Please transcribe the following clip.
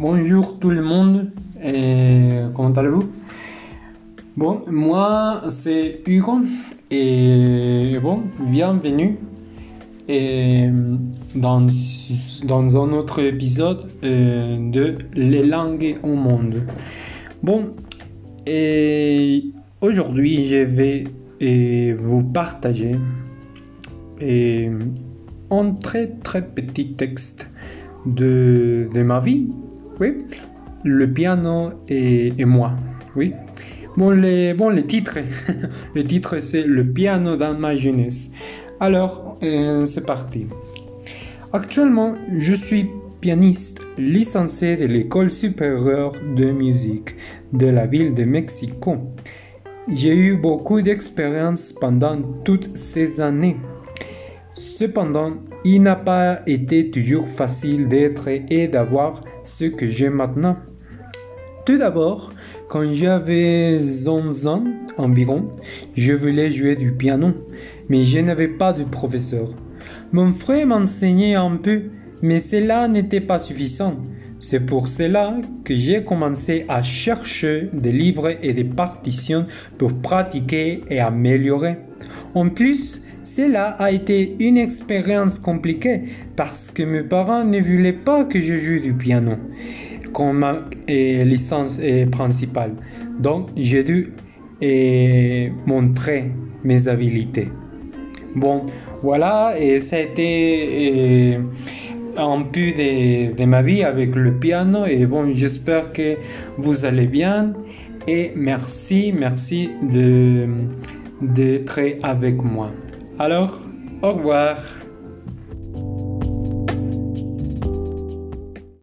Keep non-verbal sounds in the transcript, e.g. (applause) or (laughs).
Bonjour tout le monde, et comment allez-vous? Bon, moi c'est Hugo. Et bon, bienvenue. Dans, un autre épisode euh, de Les langues au monde. Bon, et aujourd'hui je vais euh, vous partager euh, un très très petit texte de ma vie oui. Le piano et, moi. Oui. Bon, les, bon, les (laughs) le titre, c'est Le piano dans ma jeunesse. Alors, euh, c'est parti. Actuellement, je suis pianiste licencié de l'école supérieure de musique de la ville de Mexico. J'ai eu beaucoup d'expérience pendant toutes ces années. Cependant, il n'a pas été toujours facile d'être et d'avoir ce que j'ai maintenant. Tout d'abord, quand j'avais 11 ans environ, je voulais jouer du piano, mais je n'avais pas de professeur. Mon frère m'enseignait un peu, mais cela n'était pas suffisant. C'est pour cela que j'ai commencé à chercher des livres et des partitions pour pratiquer et améliorer. En plus, cela a été une expérience compliquée parce que mes parents ne voulaient pas que je joue du piano comme ma licence principale. Donc j'ai dû montrer mes habiletés. Bon, voilà, et ça a été un peu de, de, ma vie avec le piano. Et bon, j'espère que vous allez bien. Et merci, merci de d'être avec moi. Alors, au revoir.